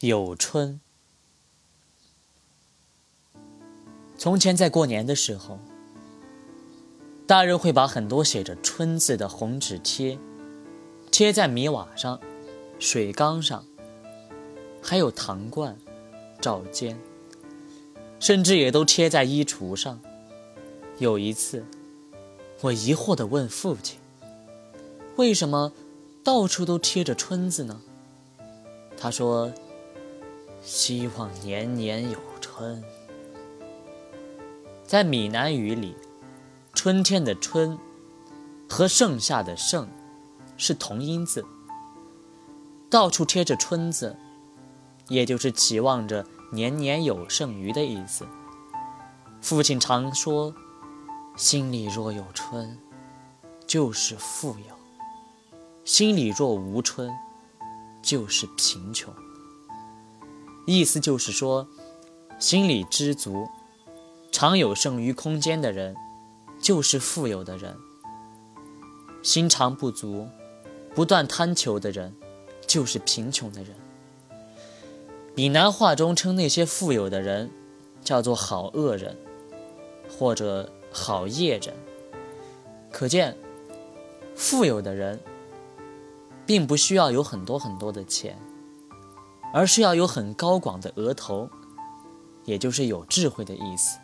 有春。从前在过年的时候，大人会把很多写着“春”字的红纸贴贴在米瓦上、水缸上，还有糖罐、灶间，甚至也都贴在衣橱上。有一次，我疑惑地问父亲：“为什么到处都贴着‘春’字呢？”他说。希望年年有春。在闽南语里，春天的“春”和盛夏的“盛”是同音字，到处贴着“春”字，也就是期望着年年有剩余的意思。父亲常说：“心里若有春，就是富有；心里若无春，就是贫穷。”意思就是说，心里知足，常有剩余空间的人，就是富有的人；心肠不足，不断贪求的人，就是贫穷的人。闽南话中称那些富有的人，叫做好恶人，或者好业人。可见，富有的人，并不需要有很多很多的钱。而是要有很高广的额头，也就是有智慧的意思。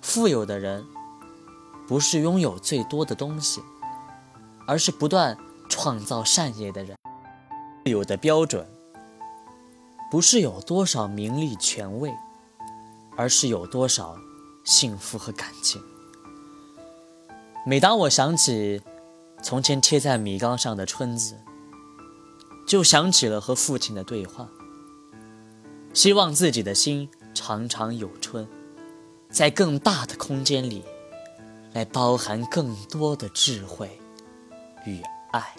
富有的人，不是拥有最多的东西，而是不断创造善业的人。有的标准，不是有多少名利权位，而是有多少幸福和感情。每当我想起从前贴在米缸上的春字，就想起了和父亲的对话，希望自己的心常常有春，在更大的空间里，来包含更多的智慧与爱。